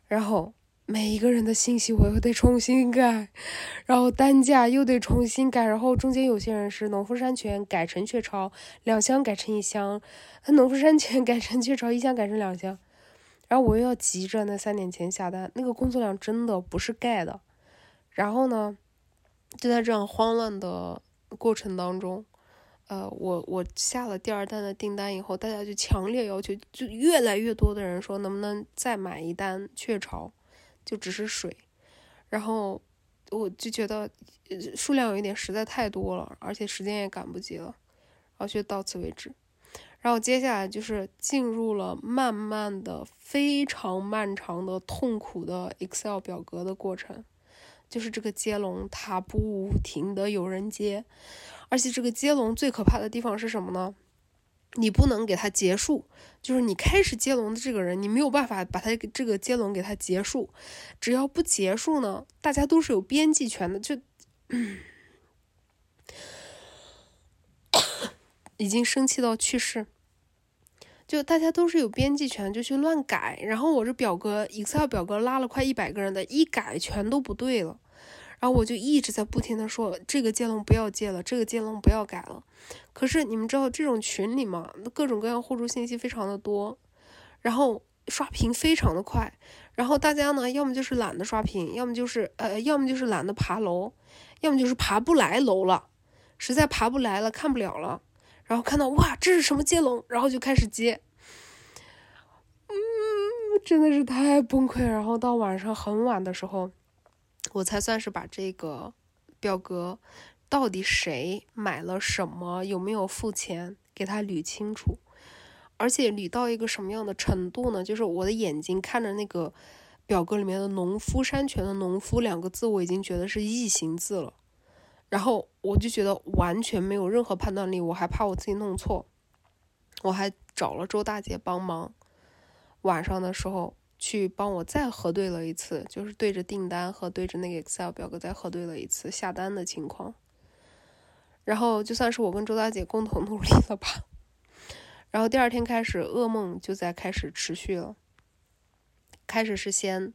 然后。每一个人的信息我又得重新改，然后单价又得重新改，然后中间有些人是农夫山泉改成雀巢，两箱改成一箱，农夫山泉改成雀巢，一箱改成两箱，然后我又要急着那三点前下单，那个工作量真的不是盖的。然后呢，就在这样慌乱的过程当中，呃，我我下了第二单的订单以后，大家就强烈要求，就越来越多的人说能不能再买一单雀巢。就只是水，然后我就觉得数量有一点实在太多了，而且时间也赶不及了，然后就到此为止。然后接下来就是进入了慢慢的、非常漫长的、痛苦的 Excel 表格的过程，就是这个接龙它不停的有人接，而且这个接龙最可怕的地方是什么呢？你不能给它结束，就是你开始接龙的这个人，你没有办法把他这个接龙给他结束。只要不结束呢，大家都是有编辑权的，就 已经生气到去世。就大家都是有编辑权，就去乱改。然后我这表格 Excel 表格拉了快一百个人的，一改全都不对了。然后我就一直在不停的说，这个接龙不要接了，这个接龙不要改了。可是你们知道这种群里嘛，各种各样互助信息非常的多，然后刷屏非常的快，然后大家呢，要么就是懒得刷屏，要么就是呃，要么就是懒得爬楼，要么就是爬不来楼了，实在爬不来了，看不了了，然后看到哇，这是什么接龙，然后就开始接，嗯，真的是太崩溃。然后到晚上很晚的时候。我才算是把这个表格到底谁买了什么，有没有付钱，给他捋清楚，而且捋到一个什么样的程度呢？就是我的眼睛看着那个表格里面的“农夫山泉”的“农夫”两个字，我已经觉得是异形字了，然后我就觉得完全没有任何判断力，我还怕我自己弄错，我还找了周大姐帮忙，晚上的时候。去帮我再核对了一次，就是对着订单和对着那个 Excel 表格再核对了一次下单的情况。然后就算是我跟周大姐共同 努力了吧。然后第二天开始，噩梦就在开始持续了。开始是先，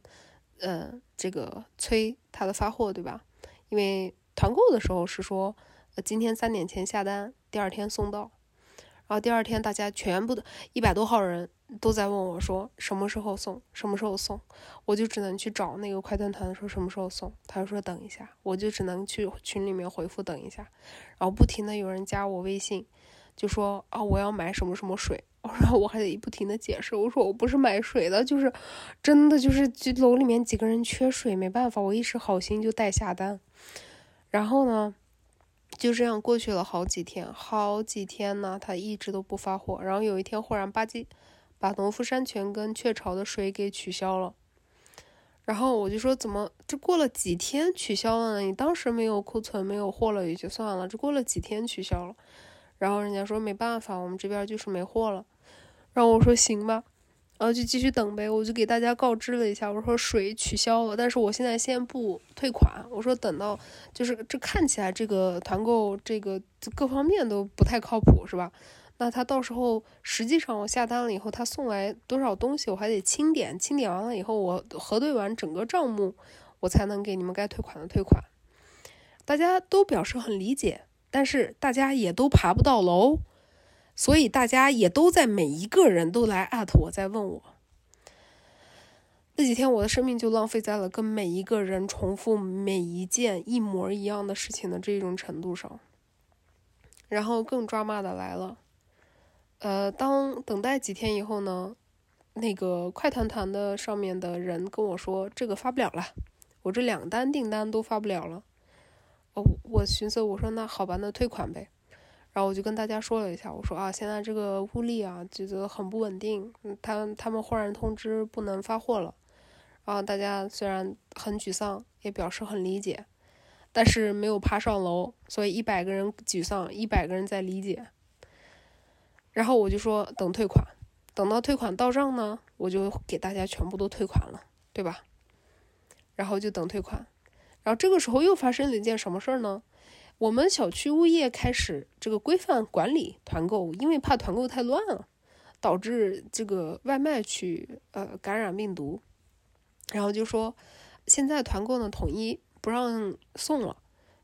呃，这个催他的发货，对吧？因为团购的时候是说，呃，今天三点前下单，第二天送到。然后第二天大家全部的一百多号人。都在问我说什么时候送，什么时候送，我就只能去找那个快团团说什么时候送，他说等一下，我就只能去群里面回复等一下，然后不停的有人加我微信，就说啊我要买什么什么水，然后我还得不停的解释，我说我不是买水的，就是真的就是楼里面几个人缺水，没办法，我一时好心就代下单，然后呢，就这样过去了好几天，好几天呢，他一直都不发货，然后有一天忽然吧唧。把农夫山泉跟雀巢的水给取消了，然后我就说怎么这过了几天取消了呢？你当时没有库存没有货了也就算了，这过了几天取消了。然后人家说没办法，我们这边就是没货了。然后我说行吧，然后就继续等呗。我就给大家告知了一下，我说水取消了，但是我现在先不退款。我说等到就是这看起来这个团购这个各方面都不太靠谱，是吧？那他到时候实际上我下单了以后，他送来多少东西我还得清点，清点完了以后我核对完整个账目，我才能给你们该退款的退款。大家都表示很理解。但是大家也都爬不到楼，所以大家也都在每一个人都来艾特我，在问我。那几天我的生命就浪费在了跟每一个人重复每一件一模一样的事情的这种程度上。然后更抓马的来了，呃，当等待几天以后呢，那个快团团的上面的人跟我说，这个发不了了，我这两单订单都发不了了。哦，我寻思，我说那好吧，那退款呗。然后我就跟大家说了一下，我说啊，现在这个物力啊，觉得很不稳定，他他们忽然通知不能发货了。然后大家虽然很沮丧，也表示很理解，但是没有爬上楼，所以一百个人沮丧，一百个人在理解。然后我就说等退款，等到退款到账呢，我就给大家全部都退款了，对吧？然后就等退款。然后这个时候又发生了一件什么事儿呢？我们小区物业开始这个规范管理团购，因为怕团购太乱了，导致这个外卖去呃感染病毒，然后就说现在团购呢统一不让送了，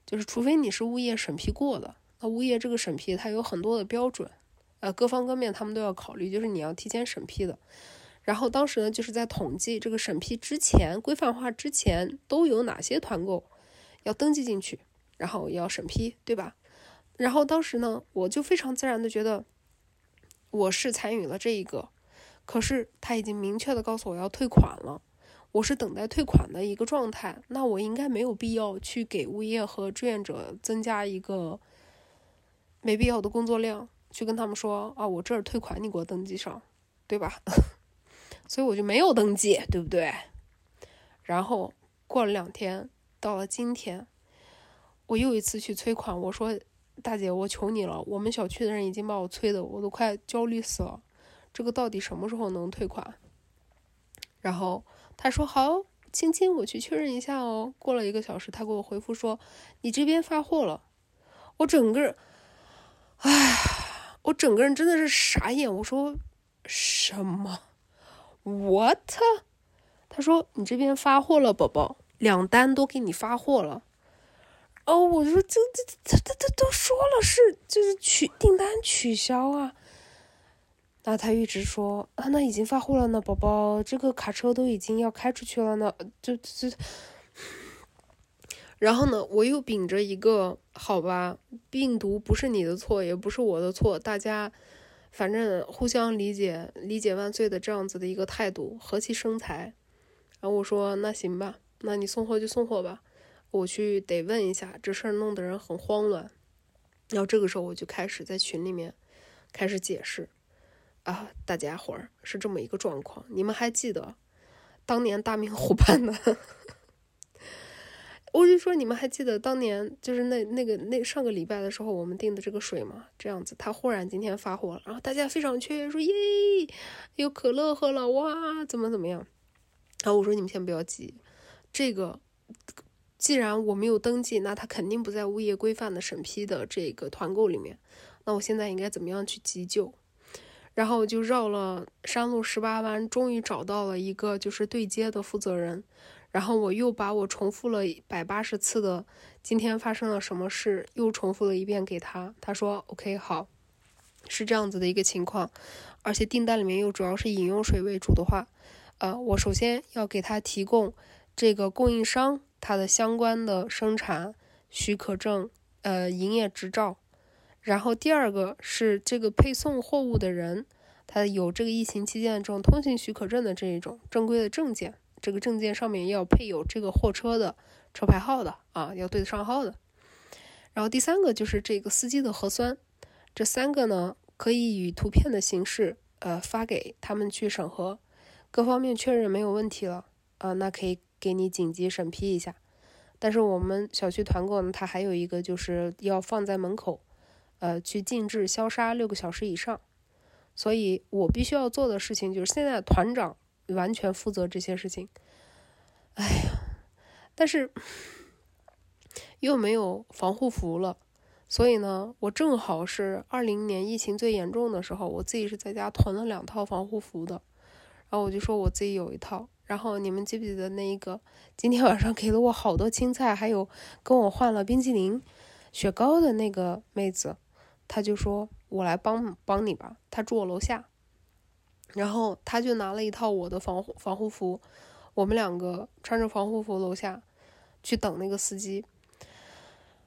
就是除非你是物业审批过的，那物业这个审批它有很多的标准，呃各方各面他们都要考虑，就是你要提前审批的。然后当时呢，就是在统计这个审批之前、规范化之前都有哪些团购要登记进去，然后要审批，对吧？然后当时呢，我就非常自然的觉得我是参与了这一个，可是他已经明确的告诉我要退款了，我是等待退款的一个状态，那我应该没有必要去给物业和志愿者增加一个没必要的工作量，去跟他们说啊，我这儿退款，你给我登记上，对吧？所以我就没有登记，对不对？然后过了两天，到了今天，我又一次去催款。我说：“大姐，我求你了，我们小区的人已经把我催的，我都快焦虑死了。这个到底什么时候能退款？”然后他说：“好，亲亲，我去确认一下哦。”过了一个小时，他给我回复说：“你这边发货了。”我整个，唉，我整个人真的是傻眼。我说：“什么？” What？他说你这边发货了，宝宝，两单都给你发货了。哦，我说这这他他他都说了是就是取订单取消啊。那他一直说啊，那已经发货了呢，宝宝，这个卡车都已经要开出去了呢，就就。然后呢，我又秉着一个好吧，病毒不是你的错，也不是我的错，大家。反正互相理解，理解万岁的这样子的一个态度，和气生财。然后我说：“那行吧，那你送货就送货吧，我去得问一下，这事儿弄得人很慌乱。”然后这个时候我就开始在群里面开始解释啊，大家伙儿是这么一个状况，你们还记得当年大明湖畔的？我就说，你们还记得当年就是那那个那上个礼拜的时候，我们订的这个水吗？这样子，他忽然今天发货了，然后大家非常雀跃，说耶，有可乐喝了，哇，怎么怎么样？然后我说你们先不要急，这个既然我没有登记，那他肯定不在物业规范的审批的这个团购里面。那我现在应该怎么样去急救？然后我就绕了山路十八弯，终于找到了一个就是对接的负责人。然后我又把我重复了百八十次的今天发生了什么事又重复了一遍给他。他说：“OK，好，是这样子的一个情况，而且订单里面又主要是饮用水为主的话，呃，我首先要给他提供这个供应商他的相关的生产许可证，呃，营业执照。然后第二个是这个配送货物的人，他有这个疫情期间的这种通行许可证的这一种正规的证件。”这个证件上面要配有这个货车的车牌号的啊，要对得上号的。然后第三个就是这个司机的核酸，这三个呢可以以图片的形式呃发给他们去审核，各方面确认没有问题了啊，那可以给你紧急审批一下。但是我们小区团购呢，它还有一个就是要放在门口，呃，去静置消杀六个小时以上。所以我必须要做的事情就是现在团长完全负责这些事情。哎呀，但是又没有防护服了，所以呢，我正好是二零年疫情最严重的时候，我自己是在家囤了两套防护服的，然后我就说我自己有一套。然后你们记不记得那一个今天晚上给了我好多青菜，还有跟我换了冰淇淋、雪糕的那个妹子，她就说。我来帮帮你吧，他住我楼下，然后他就拿了一套我的防护防护服，我们两个穿着防护服楼下去等那个司机。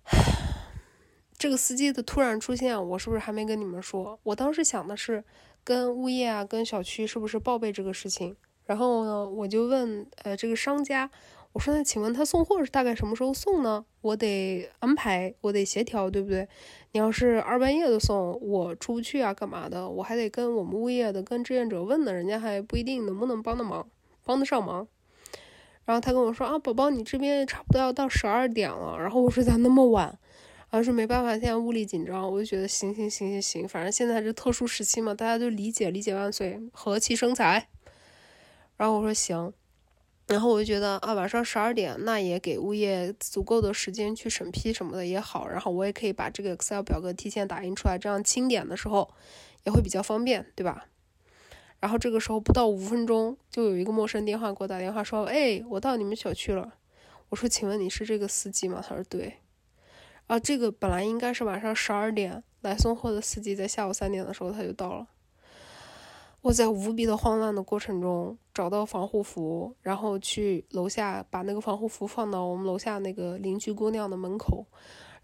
这个司机的突然出现，我是不是还没跟你们说？我当时想的是跟物业啊、跟小区是不是报备这个事情，然后呢，我就问呃这个商家。我说那请问他送货是大概什么时候送呢？我得安排，我得协调，对不对？你要是二半夜的送，我出不去啊，干嘛的？我还得跟我们物业的、跟志愿者问呢，人家还不一定能不能帮得忙，帮得上忙。然后他跟我说啊，宝宝，你这边差不多要到十二点了。然后我说咋那么晚？然后说没办法，现在物力紧张。我就觉得行行行行行，反正现在是特殊时期嘛，大家都理解，理解万岁，和气生财。然后我说行。然后我就觉得啊，晚上十二点，那也给物业足够的时间去审批什么的也好。然后我也可以把这个 Excel 表格提前打印出来，这样清点的时候也会比较方便，对吧？然后这个时候不到五分钟，就有一个陌生电话给我打电话说：“哎，我到你们小区了。”我说：“请问你是这个司机吗？”他说：“对。”啊，这个本来应该是晚上十二点来送货的司机，在下午三点的时候他就到了。我在无比的慌乱的过程中找到防护服，然后去楼下把那个防护服放到我们楼下那个邻居姑娘的门口，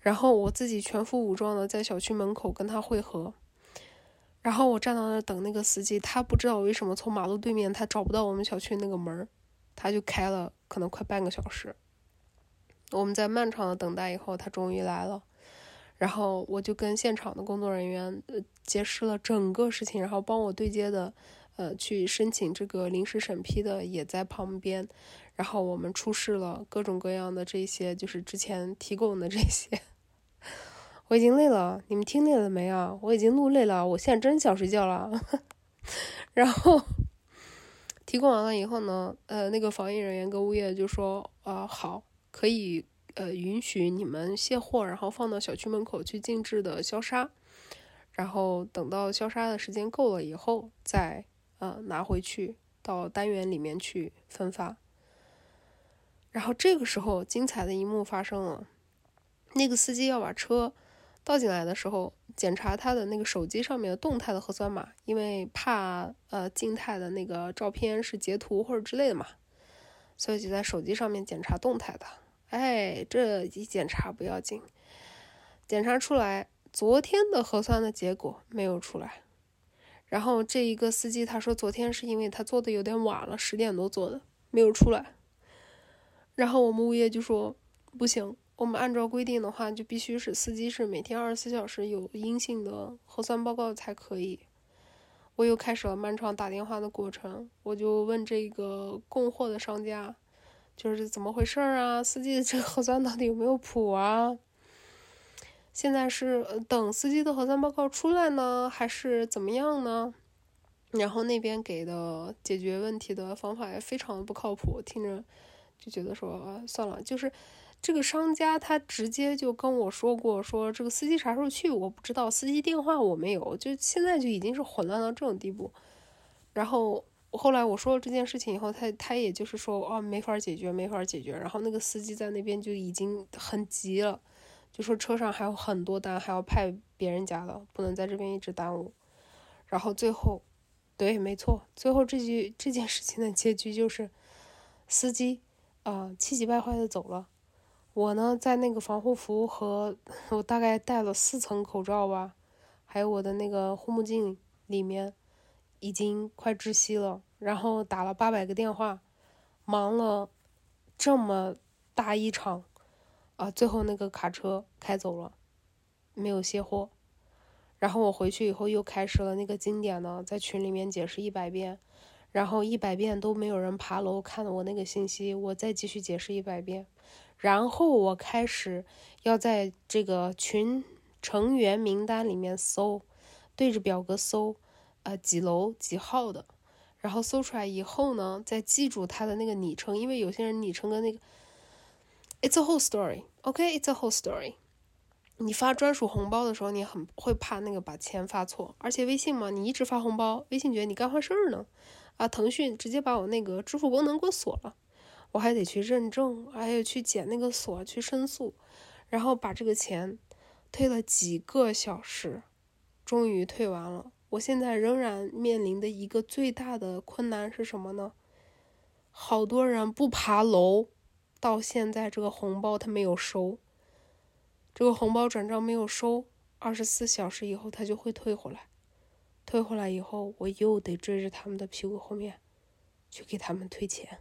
然后我自己全副武装的在小区门口跟她汇合，然后我站到那等那个司机，他不知道为什么从马路对面他找不到我们小区那个门他就开了可能快半个小时，我们在漫长的等待以后，他终于来了。然后我就跟现场的工作人员呃解释了整个事情，然后帮我对接的，呃去申请这个临时审批的也在旁边，然后我们出示了各种各样的这些，就是之前提供的这些。我已经累了，你们听累了没啊？我已经录累了，我现在真想睡觉了。然后提供完了以后呢，呃那个防疫人员跟物业就说啊好可以。呃，允许你们卸货，然后放到小区门口去静置的消杀，然后等到消杀的时间够了以后，再呃拿回去到单元里面去分发。然后这个时候，精彩的一幕发生了，那个司机要把车倒进来的时候，检查他的那个手机上面的动态的核酸码，因为怕呃静态的那个照片是截图或者之类的嘛，所以就在手机上面检查动态的。哎，这一检查不要紧，检查出来昨天的核酸的结果没有出来。然后这一个司机他说，昨天是因为他做的有点晚了，十点多做的，没有出来。然后我们物业就说不行，我们按照规定的话，就必须是司机是每天二十四小时有阴性的核酸报告才可以。我又开始了漫长打电话的过程，我就问这个供货的商家。就是怎么回事儿啊？司机的这个核酸到底有没有谱啊？现在是等司机的核酸报告出来呢，还是怎么样呢？然后那边给的解决问题的方法也非常的不靠谱，听着就觉得说算了。就是这个商家他直接就跟我说过，说这个司机啥时候去我不知道，司机电话我没有，就现在就已经是混乱到这种地步，然后。后来我说了这件事情以后，他他也就是说，哦，没法解决，没法解决。然后那个司机在那边就已经很急了，就说车上还有很多单，还要派别人家的，不能在这边一直耽误。然后最后，对，没错，最后这句这件事情的结局就是，司机啊气急败坏的走了。我呢，在那个防护服和我大概戴了四层口罩吧，还有我的那个护目镜里面。已经快窒息了，然后打了八百个电话，忙了这么大一场，啊，最后那个卡车开走了，没有卸货。然后我回去以后又开始了那个经典的，在群里面解释一百遍，然后一百遍都没有人爬楼看我那个信息，我再继续解释一百遍，然后我开始要在这个群成员名单里面搜，对着表格搜，呃几楼几号的，然后搜出来以后呢，再记住他的那个昵称，因为有些人昵称跟那个，It's a whole story，OK，It's a whole story。你发专属红包的时候，你很会怕那个把钱发错，而且微信嘛，你一直发红包，微信觉得你干坏事儿呢。啊！腾讯直接把我那个支付功能给我锁了，我还得去认证，还有去解那个锁，去申诉，然后把这个钱退了几个小时，终于退完了。我现在仍然面临的一个最大的困难是什么呢？好多人不爬楼，到现在这个红包他没有收，这个红包转账没有收，二十四小时以后他就会退回来。退回来以后，我又得追着他们的屁股后面，去给他们退钱。